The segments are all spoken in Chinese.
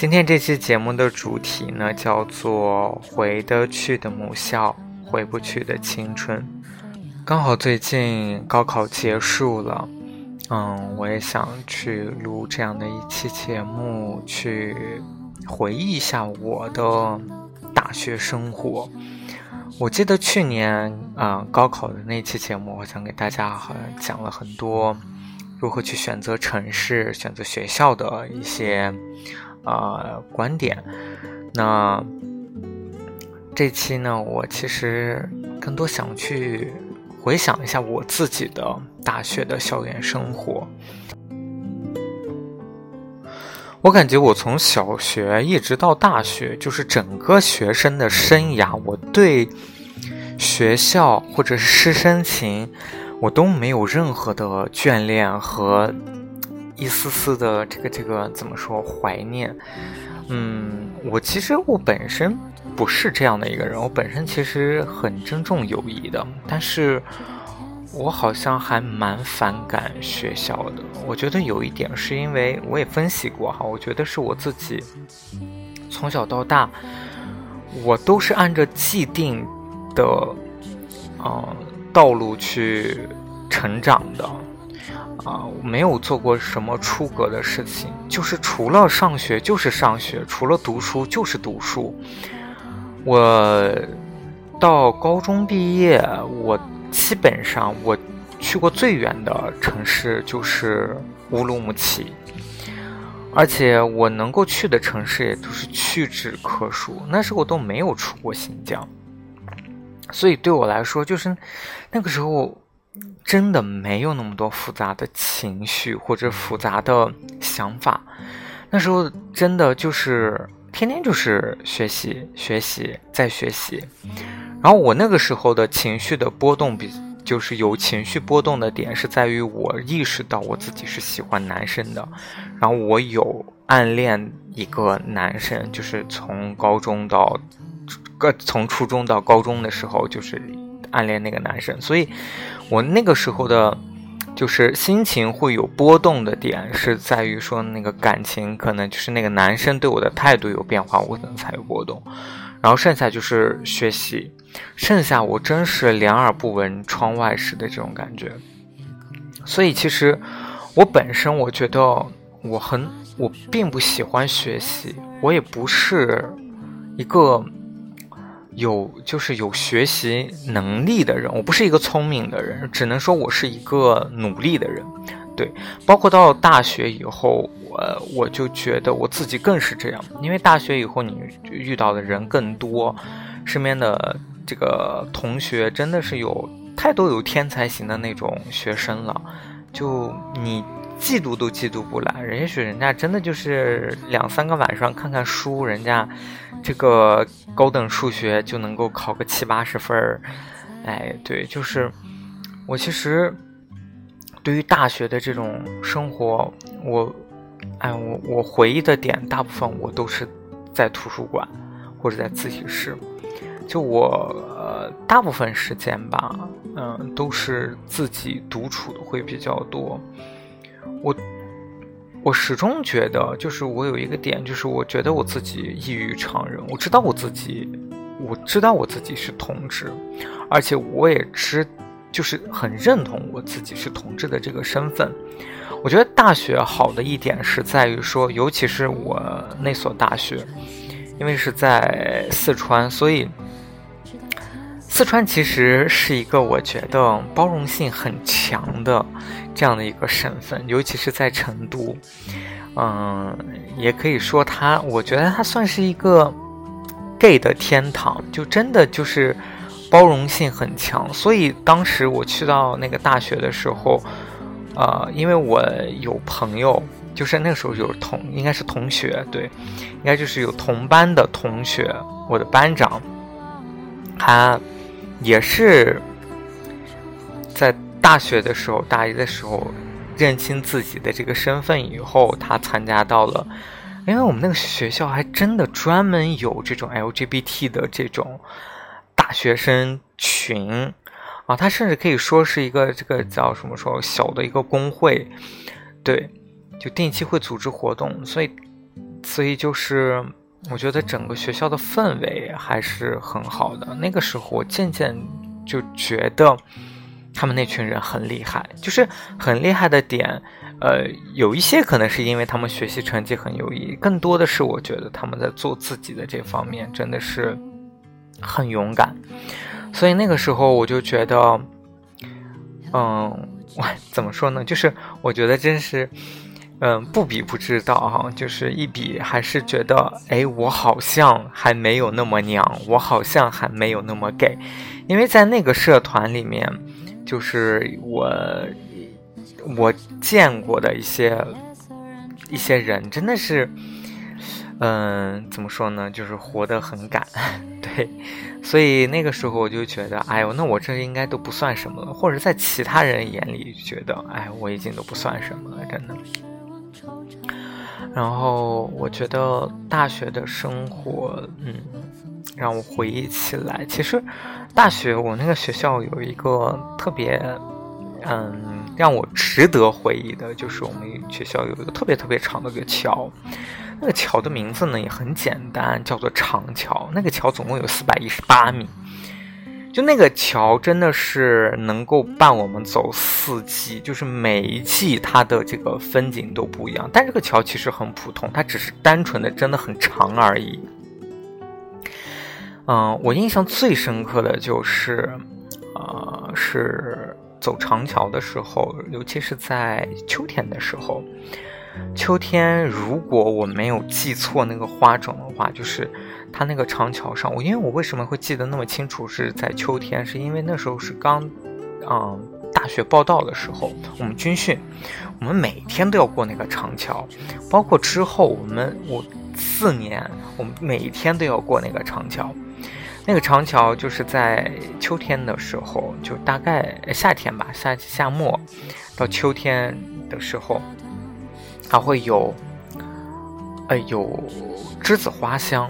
今天这期节目的主题呢，叫做“回得去的母校，回不去的青春”。刚好最近高考结束了，嗯，我也想去录这样的一期节目，去回忆一下我的大学生活。我记得去年啊，高考的那期节目，我想给大家好像讲了很多如何去选择城市、选择学校的一些。呃，观点。那这期呢，我其实更多想去回想一下我自己的大学的校园生活。我感觉我从小学一直到大学，就是整个学生的生涯，我对学校或者是师生情，我都没有任何的眷恋和。一丝丝的这个这个怎么说怀念？嗯，我其实我本身不是这样的一个人，我本身其实很珍重友谊的，但是我好像还蛮反感学校的。我觉得有一点是因为我也分析过哈，我觉得是我自己从小到大，我都是按照既定的嗯道路去成长的。啊，我没有做过什么出格的事情，就是除了上学就是上学，除了读书就是读书。我到高中毕业，我基本上我去过最远的城市就是乌鲁木齐，而且我能够去的城市也都是屈指可数。那时候我都没有出过新疆，所以对我来说，就是那个时候。真的没有那么多复杂的情绪或者复杂的想法，那时候真的就是天天就是学习学习再学习，然后我那个时候的情绪的波动比就是有情绪波动的点是在于我意识到我自己是喜欢男生的，然后我有暗恋一个男生，就是从高中到个从初中到高中的时候就是暗恋那个男生，所以。我那个时候的，就是心情会有波动的点，是在于说那个感情可能就是那个男生对我的态度有变化，我可能才有波动。然后剩下就是学习，剩下我真是两耳不闻窗外事的这种感觉。所以其实我本身我觉得我很我并不喜欢学习，我也不是一个。有就是有学习能力的人，我不是一个聪明的人，只能说我是一个努力的人。对，包括到大学以后，我我就觉得我自己更是这样，因为大学以后你遇到的人更多，身边的这个同学真的是有太多有天才型的那种学生了，就你。嫉妒都嫉妒不来，人也许人家真的就是两三个晚上看看书，人家这个高等数学就能够考个七八十分儿。哎，对，就是我其实对于大学的这种生活，我哎，我我回忆的点大部分我都是在图书馆或者在自习室，就我呃大部分时间吧，嗯，都是自己独处的会比较多。我我始终觉得，就是我有一个点，就是我觉得我自己异于常人。我知道我自己，我知道我自己是同志，而且我也知，就是很认同我自己是同志的这个身份。我觉得大学好的一点是在于说，尤其是我那所大学，因为是在四川，所以四川其实是一个我觉得包容性很强的。这样的一个省份，尤其是在成都，嗯，也可以说它，我觉得它算是一个 gay 的天堂，就真的就是包容性很强。所以当时我去到那个大学的时候，呃，因为我有朋友，就是那个时候有同，应该是同学，对，应该就是有同班的同学，我的班长他也是在大学的时候，大一的时候认清自己的这个身份以后，他参加到了，因为我们那个学校还真的专门有这种 LGBT 的这种大学生群啊，他甚至可以说是一个这个叫什么说小的一个工会，对，就定期会组织活动，所以所以就是。我觉得整个学校的氛围还是很好的。那个时候，我渐渐就觉得他们那群人很厉害，就是很厉害的点。呃，有一些可能是因为他们学习成绩很优异，更多的是我觉得他们在做自己的这方面真的是很勇敢。所以那个时候我就觉得，嗯，我 怎么说呢？就是我觉得真是。嗯，不比不知道哈，就是一比还是觉得，哎，我好像还没有那么娘，我好像还没有那么 gay，因为在那个社团里面，就是我我见过的一些一些人，真的是，嗯，怎么说呢，就是活得很敢，对，所以那个时候我就觉得，哎呦，那我这应该都不算什么了，或者在其他人眼里觉得，哎，我已经都不算什么了，真的。然后我觉得大学的生活，嗯，让我回忆起来，其实大学我那个学校有一个特别，嗯，让我值得回忆的，就是我们学校有一个特别特别长的一个桥，那个桥的名字呢也很简单，叫做长桥。那个桥总共有四百一十八米。就那个桥真的是能够伴我们走四季，就是每一季它的这个风景都不一样。但这个桥其实很普通，它只是单纯的真的很长而已。嗯，我印象最深刻的就是，呃，是走长桥的时候，尤其是在秋天的时候。秋天，如果我没有记错那个花种的话，就是。它那个长桥上，我因为我为什么会记得那么清楚？是在秋天，是因为那时候是刚，嗯，大学报道的时候，我们军训，我们每天都要过那个长桥，包括之后我们我四年，我们每一天都要过那个长桥。那个长桥就是在秋天的时候，就大概夏天吧，夏夏末到秋天的时候，它会有，呃，有栀子花香。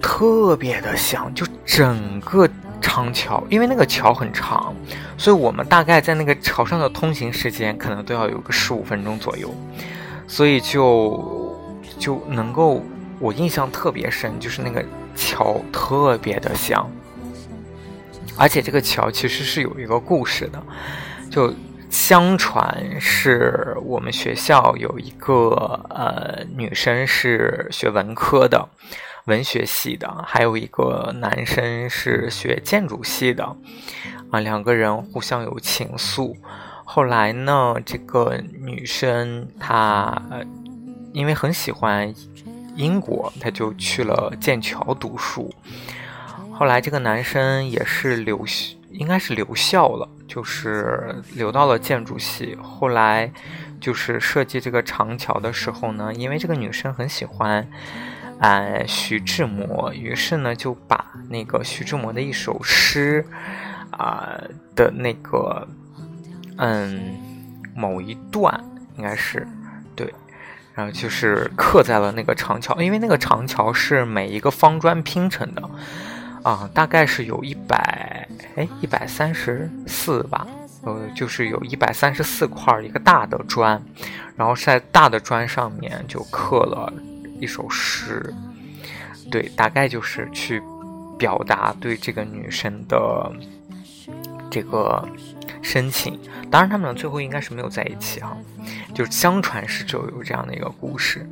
特别的香，就整个长桥，因为那个桥很长，所以我们大概在那个桥上的通行时间可能都要有个十五分钟左右，所以就就能够我印象特别深，就是那个桥特别的香，而且这个桥其实是有一个故事的，就相传是我们学校有一个呃女生是学文科的。文学系的，还有一个男生是学建筑系的，啊，两个人互相有情愫。后来呢，这个女生她因为很喜欢英国，她就去了剑桥读书。后来这个男生也是留，应该是留校了，就是留到了建筑系。后来就是设计这个长桥的时候呢，因为这个女生很喜欢。呃，徐志摩，于是呢就把那个徐志摩的一首诗，啊的那个，嗯，某一段应该是对，然后就是刻在了那个长桥，因为那个长桥是每一个方砖拼成的，啊，大概是有一百，哎，一百三十四吧，呃，就是有一百三十四块一个大的砖，然后在大的砖上面就刻了。一首诗，对，大概就是去表达对这个女生的这个深情。当然，他们俩最后应该是没有在一起哈，就是相传是就有这样的一个故事。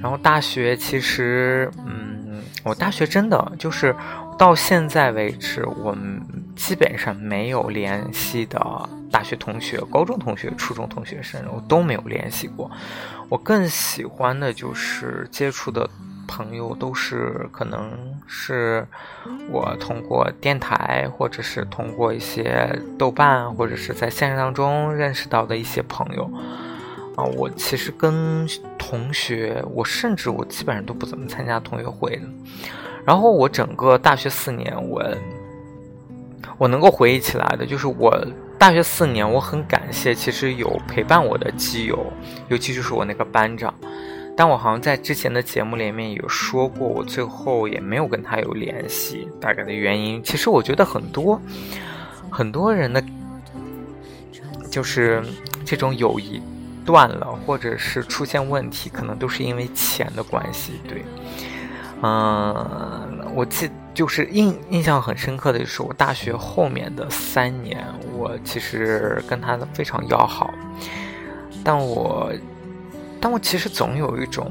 然后大学其实，嗯，我大学真的就是到现在为止，我们基本上没有联系的大学同学、高中同学、初中同学生，我都没有联系过。我更喜欢的就是接触的朋友，都是可能是我通过电台，或者是通过一些豆瓣，或者是在现实当中认识到的一些朋友。啊，我其实跟同学，我甚至我基本上都不怎么参加同学会的。然后我整个大学四年，我我能够回忆起来的，就是我大学四年，我很感谢其实有陪伴我的基友，尤其就是我那个班长。但我好像在之前的节目里面有说过，我最后也没有跟他有联系，大概的原因，其实我觉得很多很多人的，就是这种友谊断了，或者是出现问题，可能都是因为钱的关系，对。嗯，我记就是印印象很深刻的就是我大学后面的三年，我其实跟他非常要好，但我但我其实总有一种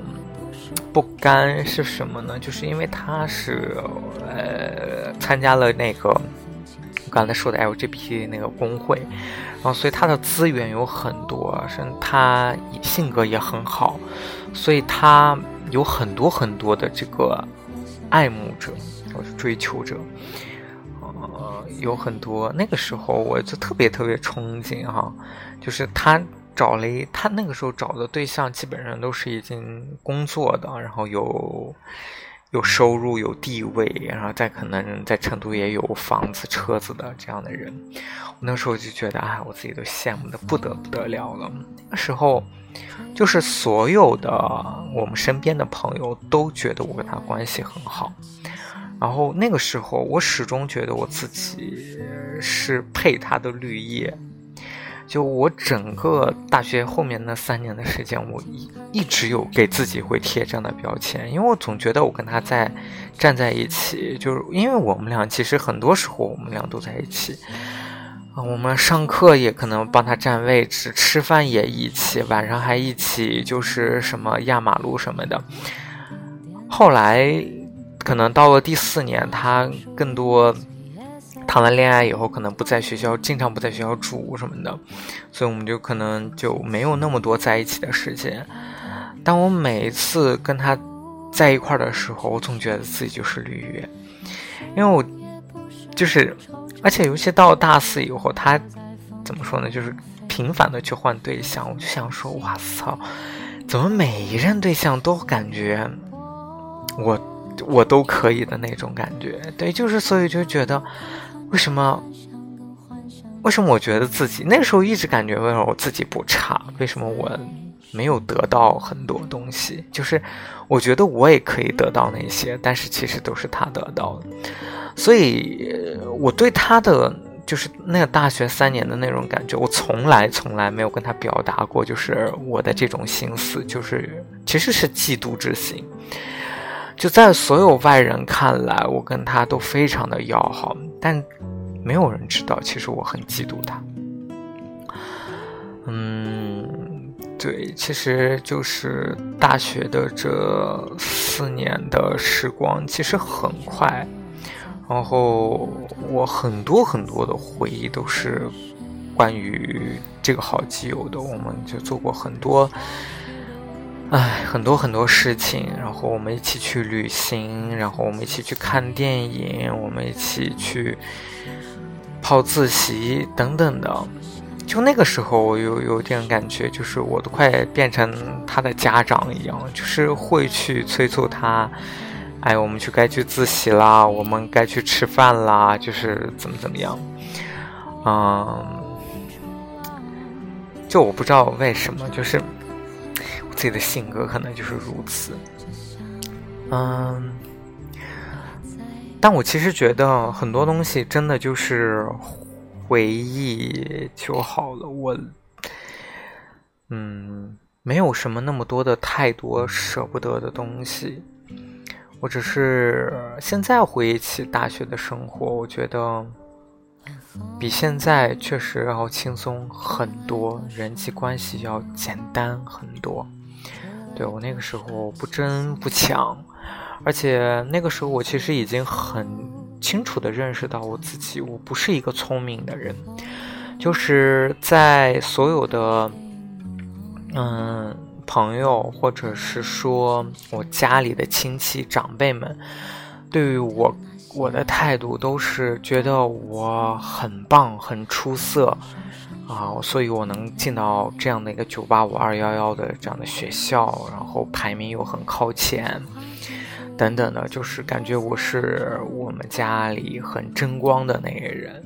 不甘是什么呢？就是因为他是呃参加了那个我刚才说的 LGBT 那个工会，然后所以他的资源有很多，甚至他性格也很好，所以他。有很多很多的这个爱慕者或者追求者，呃，有很多。那个时候我就特别特别憧憬哈，就是他找了一，他那个时候找的对象基本上都是已经工作的，然后有有收入、有地位，然后再可能在成都也有房子、车子的这样的人。我那时候就觉得，哎，我自己都羡慕的不得不得了了。那时候。就是所有的我们身边的朋友都觉得我跟他关系很好，然后那个时候我始终觉得我自己是配他的绿叶。就我整个大学后面那三年的时间，我一一直有给自己会贴这样的标签，因为我总觉得我跟他在站在一起，就是因为我们俩其实很多时候我们俩都在一起。啊我们上课也可能帮他占位置，吃饭也一起，晚上还一起，就是什么压马路什么的。后来，可能到了第四年，他更多谈完恋爱以后，可能不在学校，经常不在学校住什么的，所以我们就可能就没有那么多在一起的时间。但我每一次跟他在一块儿的时候，我总觉得自己就是绿叶，因为我就是。而且，尤其到大四以后，他怎么说呢？就是频繁的去换对象。我就想说，哇操，怎么每一任对象都感觉我我都可以的那种感觉？对，就是所以就觉得，为什么为什么我觉得自己那时候一直感觉为什么我自己不差？为什么我没有得到很多东西？就是我觉得我也可以得到那些，但是其实都是他得到的。所以，我对他的就是那个大学三年的那种感觉，我从来从来没有跟他表达过，就是我的这种心思，就是其实是嫉妒之心。就在所有外人看来，我跟他都非常的要好，但没有人知道，其实我很嫉妒他。嗯，对，其实就是大学的这四年的时光，其实很快。然后我很多很多的回忆都是关于这个好基友的，我们就做过很多，哎，很多很多事情。然后我们一起去旅行，然后我们一起去看电影，我们一起去泡自习等等的。就那个时候，我有有点感觉，就是我都快变成他的家长一样，就是会去催促他。哎，我们去该去自习啦，我们该去吃饭啦，就是怎么怎么样，嗯，就我不知道为什么，就是自己的性格可能就是如此，嗯，但我其实觉得很多东西真的就是回忆就好了，我，嗯，没有什么那么多的太多舍不得的东西。我只是现在回忆起大学的生活，我觉得比现在确实要轻松很多，人际关系要简单很多。对我那个时候不争不抢，而且那个时候我其实已经很清楚的认识到我自己，我不是一个聪明的人，就是在所有的，嗯。朋友，或者是说我家里的亲戚长辈们，对于我我的态度都是觉得我很棒、很出色啊，所以我能进到这样的一个九八五二幺幺的这样的学校，然后排名又很靠前，等等的，就是感觉我是我们家里很争光的那个人，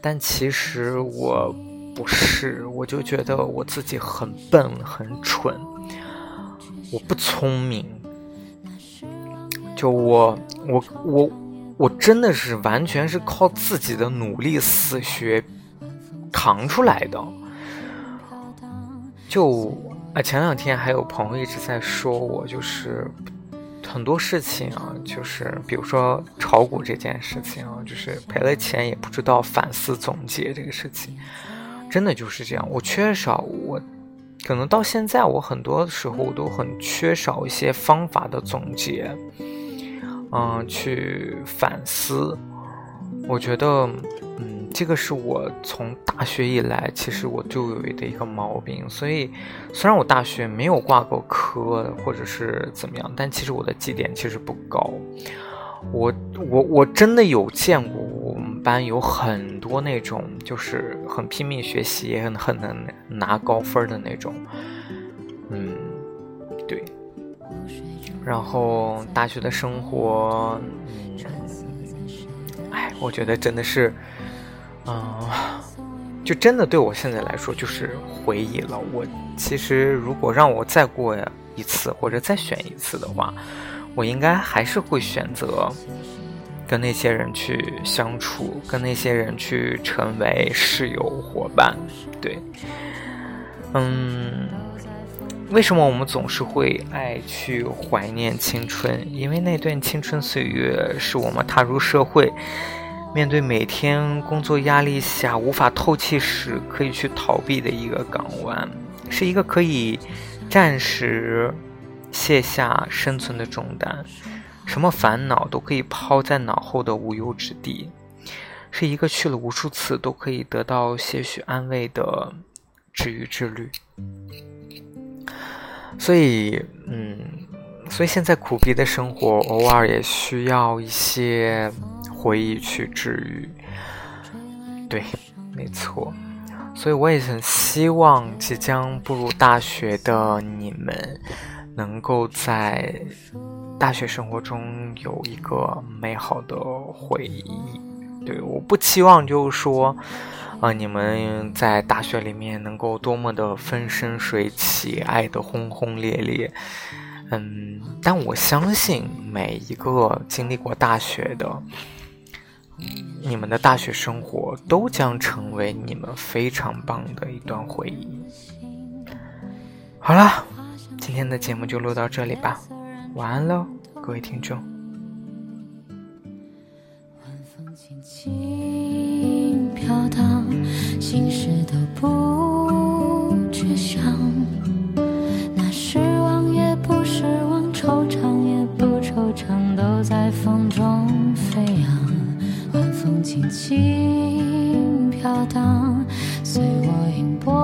但其实我不是，我就觉得我自己很笨很蠢，我不聪明，就我我我我我真的是完全是靠自己的努力死学扛出来的，就。啊，前两天还有朋友一直在说我，就是很多事情啊，就是比如说炒股这件事情啊，就是赔了钱也不知道反思总结这个事情，真的就是这样。我缺少我，可能到现在我很多时候我都很缺少一些方法的总结，嗯，去反思。我觉得。嗯这个是我从大学以来，其实我就有的一个毛病。所以，虽然我大学没有挂过科或者是怎么样，但其实我的绩点其实不高。我我我真的有见过我们班有很多那种，就是很拼命学习，也很很能拿高分的那种。然后大学的生活，嗯，哎，我觉得真的是。嗯，就真的对我现在来说就是回忆了。我其实如果让我再过一次或者再选一次的话，我应该还是会选择跟那些人去相处，跟那些人去成为室友伙伴。对，嗯，为什么我们总是会爱去怀念青春？因为那段青春岁月是我们踏入社会。面对每天工作压力下无法透气时，可以去逃避的一个港湾，是一个可以暂时卸下生存的重担，什么烦恼都可以抛在脑后的无忧之地，是一个去了无数次都可以得到些许安慰的治愈之旅。所以，嗯，所以现在苦逼的生活，偶尔也需要一些。回忆去治愈，对，没错，所以我也很希望即将步入大学的你们，能够在大学生活中有一个美好的回忆。对，我不期望就是说，啊，你们在大学里面能够多么的风生水起，爱的轰轰烈烈。嗯，但我相信每一个经历过大学的。你们的大学生活都将成为你们非常棒的一段回忆。好了，今天的节目就录到这里吧，晚安喽，各位听众。晚风轻轻飘荡，心事都不去想。那失望也不失望，惆怅也不惆怅，都在风中飞扬。晚风轻轻飘荡，随我迎波